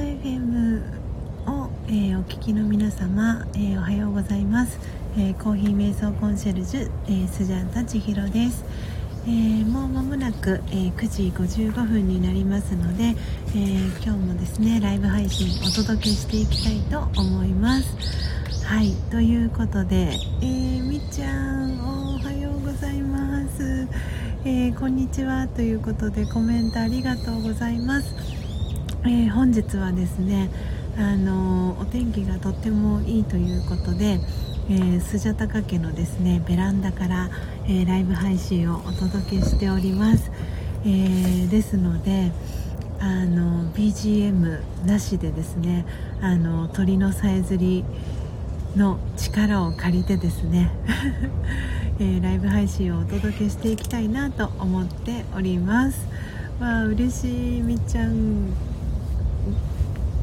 ンド FM を、えー、お聞きの皆様、えー、おはようございます、えー、コーヒー瞑想コンシェルジュ、えスジャータ千尋です、えもう間もなく、え9時55分になりますので、え今日もですねライブ配信お届けしていきたいと思います。はいということで、えみっちゃんおはようございます、えこんにちは。ということでコメントありがとうございます。えー、本日はですねあのお天気がとってもいいということで、えー、スジャタカ家のですねベランダから、えー、ライブ配信をお届けしております、えー、ですのであの BGM なしでですねあの鳥のさえずりの力を借りてですね、えー、ライブ配信をお届けしていきたいなと思っております。わあ嬉しいみっちゃん。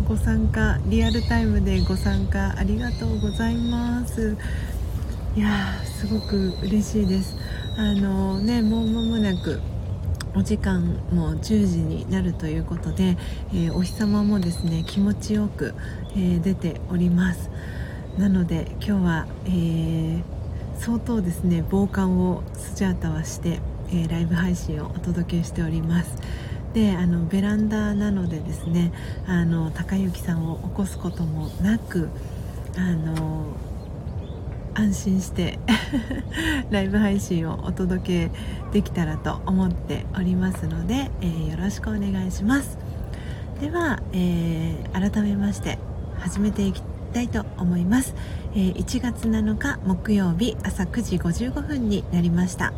ご参加リアルタイムでご参加ありがとうございます。いやーすごく嬉しいです。あのねもう間もなくお時間も10時になるということで、えー、お日様もですね気持ちよく、えー、出ております。なので今日は、えー、相当ですね防寒をスジャータはして、えライブ配信をお届けしております。であのベランダなのでですねあの高之さんを起こすこともなくあの安心して ライブ配信をお届けできたらと思っておりますので、えー、よろしくお願いします。では、えー、改めまして始めていきたいと思います、えー、1月7日木曜日朝9時55分になりました。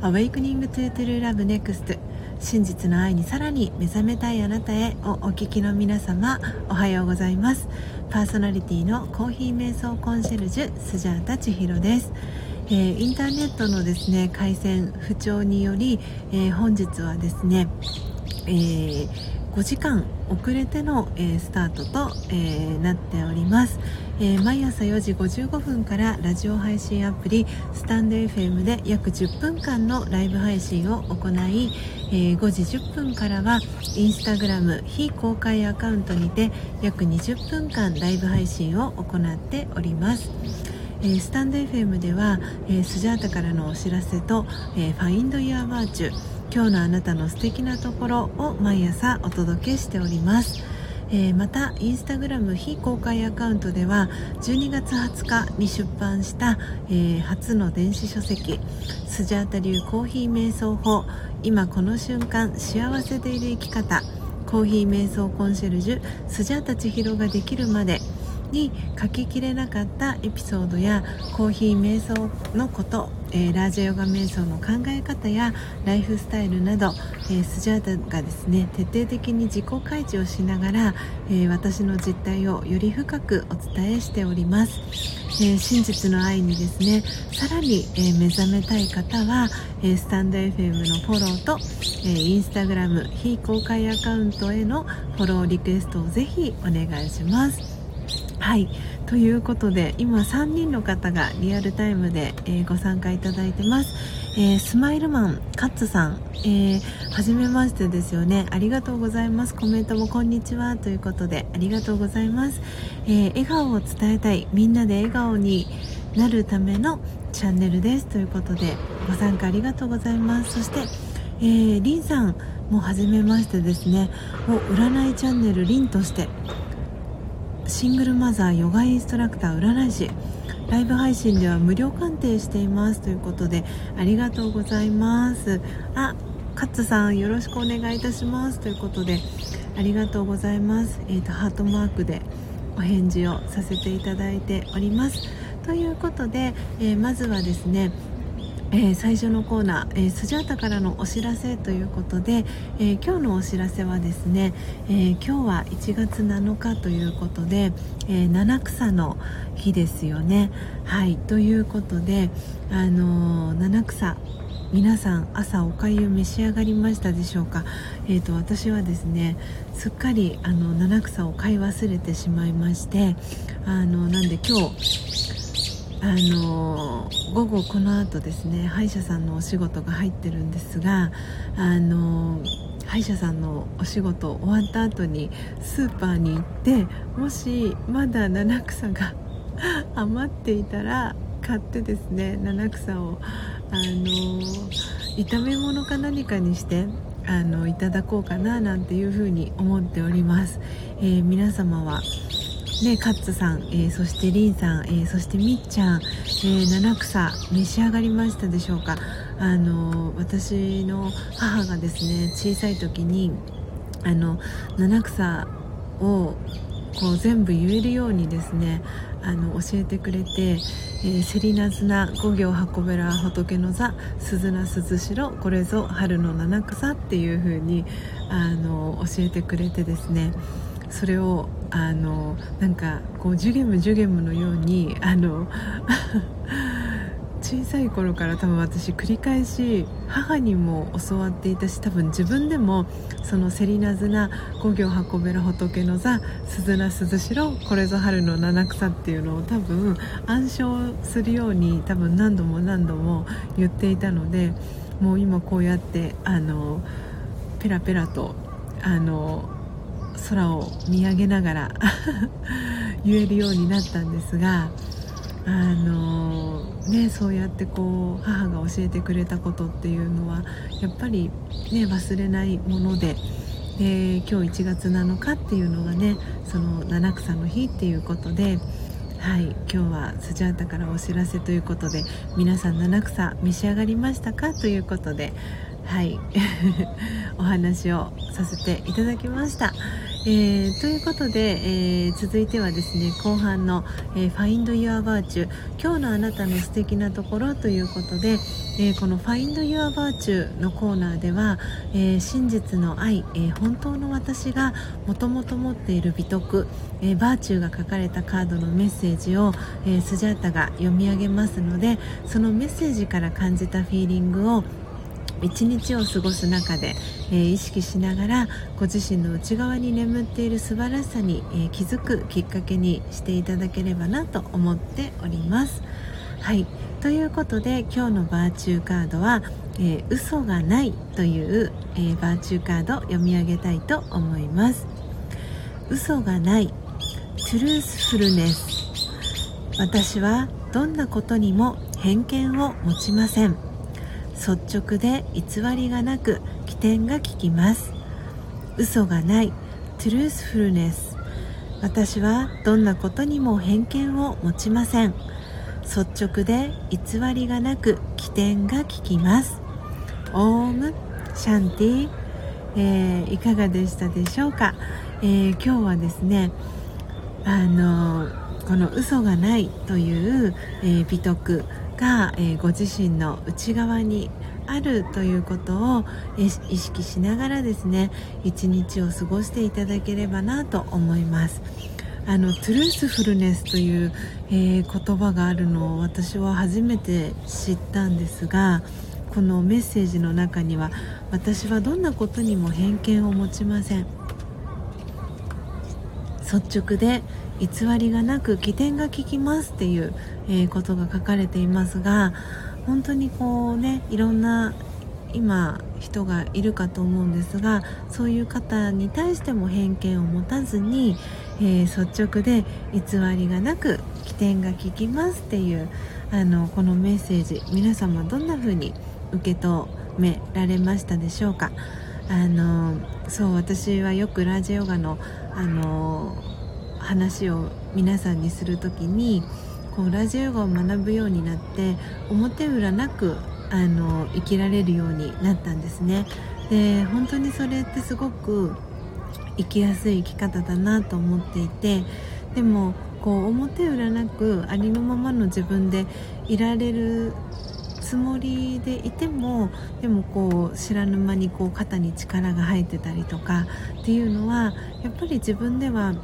Awakening to True Love Next 真実の愛にさらに目覚めたいあなたへをお聞きの皆様おはようございます。パーソナリティのコーヒー瞑想コンシェルジュスジャータ千尋です、えー、インターネットのですね回線不調により、えー、本日はですね、えー、5時間遅れての、えー、スタートと、えー、なっております、えー、毎朝4時55分からラジオ配信アプリスタンド FM で約10分間のライブ配信を行い、えー、5時10分からはインスタグラム非公開アカウントにて約20分間ライブ配信を行っております。えー、スタンド FM では、えー、スジャータからのお知らせと、えー、 Find Your Virtue 今日のあなたの素敵なところを毎朝お届けしております。えー、またインスタグラム非公開アカウントでは12月20日に出版した、えー、初の電子書籍スジャータ流コーヒー瞑想法。今この瞬間幸せでいる生き方。コーヒー瞑想コンシェルジュスジャータ千尋ができるまで。に書ききれなかったエピソードやコーヒー瞑想のこと、えー、ラージャヨガ瞑想の考え方やライフスタイルなど、えー、スジャータがですね徹底的に自己開示をしながら、えー、私の実態をより深くお伝えしております、え真実の愛にですねさらに、え目覚めたい方は、えスタンド FM のフォローと、えインスタグラム非公開アカウントへのフォローリクエストをぜひお願いします。はい。ということで今3人の方がリアルタイムで、えー、ご参加いただいてます、えー、スマイルマンカッツさん、えー、初めましてですよね。ありがとうございます。コメントもこんにちは。ということでありがとうございます、え笑顔を伝えたい。みんなで笑顔になるためのチャンネルです。ということでご参加ありがとうございます。そして、えー、リンさんも初めましてですね。もう占いチャンネルリンとして。シングルマザーヨガインストラクター占い師ライブ配信では無料鑑定していますということでありがとうございます。あカッツさんよろしくお願いいたしますということでありがとうございます。えっ、ー、とハートマークでお返事をさせていただいております。ということで、えー、まずはですねえー、最初のコーナー、えー、スジャータからのお知らせということで、えー、今日のお知らせはですね、え今日は1月7日ということで、え七草の日ですよね。はいということで、あの七草皆さん朝おかゆ召し上がりましたでしょうか、えーと、私はですねすっかりあの七草を買い忘れてしまいましてあのなんで今日あの午後この後ですね歯医者さんのお仕事が入ってるんですがあの歯医者さんのお仕事終わった後にスーパーに行ってもしまだ七草が余っていたら買ってですね七草をあの炒め物か何かにしてあのいただこうかななんていうふうに思っております、えー、皆様はね、カッツさん、えー、そしてリンさん、えー、そしてみっちゃん、えー、七草召し上がりましたでしょうか。あの私の母がですね小さい時にあの七草をこう全部言えるようにですねあの教えてくれて「えー、セリナズナ五行運べら仏の座鈴名鈴代これぞ春の七草」っていう風にあに教えてくれてですね。それをあのなんかこうジュゲムジュゲムのようにあの 小さい頃から多分私繰り返し母にも教わっていたし多分自分でもそのセリナズナ五行運べら仏の座鈴名鈴代これぞ春の七草っていうのを多分暗唱するように多分何度も何度も言っていたのでもう今こうやってあのペラペラとあの空を見上げながら 言えるようになったんですがあのね、そうやってこう母が教えてくれたことっていうのはやっぱり、ね、忘れないもので。で今日1月7日っていうのがねその七草の日っていうことではい今日はスジャータからお知らせということで皆さん七草召し上がりましたかということではい お話をさせていただきました。えー、ということで、えー、続いてはですね後半の、えー、Find Your Virtue 今日のあなたの素敵なところということで、えこの Find Your Virtue のコーナーでは、え真実の愛、え本当の私がもともと持っている美徳、えバーチューが書かれたカードのメッセージを、えスジャータが読み上げますのでそのメッセージから感じたフィーリングを一日を過ごす中で、えー、意識しながらご自身の内側に眠っている素晴らしさに、えー、気づくきっかけにしていただければなと思っております。はいということで今日のバーチューカードは「えー、嘘がない」という、えー、バーチューカードを読み上げたいと思います。嘘がないトゥルースフルネス私はどんなことにも偏見を持ちません率直で偽りがなく起点が利きます。嘘がない。トゥルースフルネス私はどんなことにも偏見を持ちません。率直で偽りがなく起点が利きます。オーム。シャンティ、えー、いかがでしたでしょうか、えー、今日はですねあのこの嘘がないという、えー、美徳。が、えー、ご自身の内側にあるということを意識しながらですね一日を過ごしていただければなと思います。あのトゥルースフルネスという、えー、言葉があるのを私は初めて知ったんですがこのメッセージの中には私はどんなことにも偏見を持ちません。率直で偽りがなく起点が効きますっていう、え、ことが書かれていますが本当にこうねいろんな今人がいるかと思うんですがそういう方に対しても偏見を持たずに、えー、率直で偽りがなく起点が効きますっていうあのこのメッセージ皆様どんな風に受け止められましたでしょうか？あのそう私はよくラジオガのあの話を皆さんにする時にこうラジオヨガを学ぶようになって表裏なくあの生きられるようになったんですね。で本当にそれってすごく生きやすい生き方だなと思っていてでもこう表裏なくありのままの自分でいられるつもりでいてもでもこう知らぬ間にこう肩に力が入ってたりとかっていうのはやっぱり自分では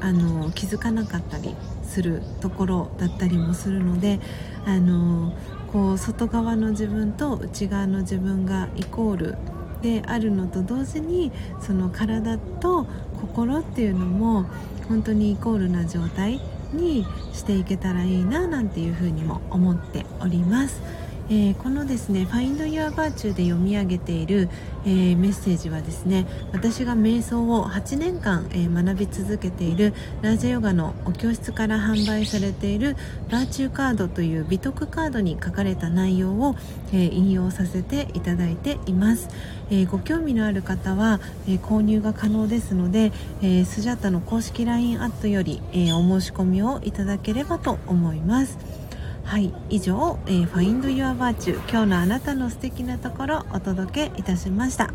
あの気づかなかったりするところだったりもするのであのこう外側の自分と内側の自分がイコールであるのと同時にその体と心っていうのも本当にイコールな状態にしていけたらいいななんていうふうにも思っております。えー、このですね「Find Your Virtue」で読み上げている、えー、メッセージはですね私が瞑想を8年間、えー、学び続けているラジャヨガのお教室から販売されているバーチューカードという美徳カードに書かれた内容を、え引用させていただいています、えご興味のある方は、え購入が可能ですので、えスジャタの公式 LINE アットより、えお申し込みをいただければと思います。はい以上、えー、Find Your Virtue 今日のあなたの素敵なところお届けいたしました。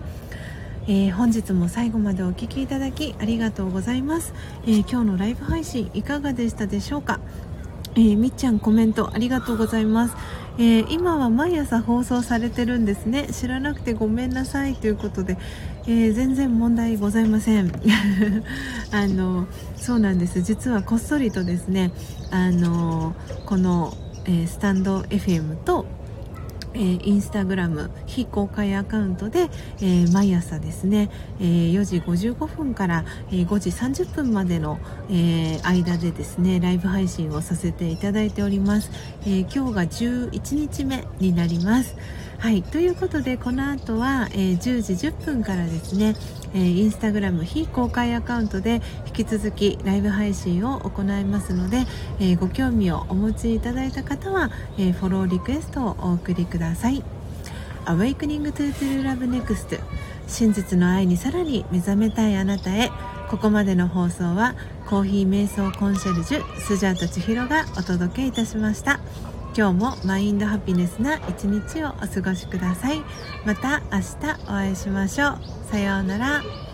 えー、本日も最後までお聴きいただきありがとうございます、えー、今日のライブ配信いかがでしたでしょうか、えー、みっちゃんコメントありがとうございます、え今は毎朝放送されてるんですね。知らなくてごめんなさい。ということで、え全然問題ございません。あのそうなんです。実はこっそりとですねあのこのえ、スタンド FM とえー、インスタグラム非公開アカウントで、えー、毎朝ですね、えー、4時55分から、えー、5時30分までの、えー、間でですねライブ配信をさせていただいております、え、今日が11日目になります。はい。ということでこの後は、え、10時10分からですね、えー、インスタグラム非公開アカウントで引き続きライブ配信を行いますので、え、ご興味をお持ちいただいた方は、え、フォローリクエストをお送りください。Awakening to True Love Next 真実の愛にさらに目覚めたいあなたへ。ここまでの放送はコーヒー瞑想コンシェルジュスジャータ千尋がお届けいたしました。今日もマインドハピネスな一日をお過ごしください。また明日お会いしましょう。さようなら。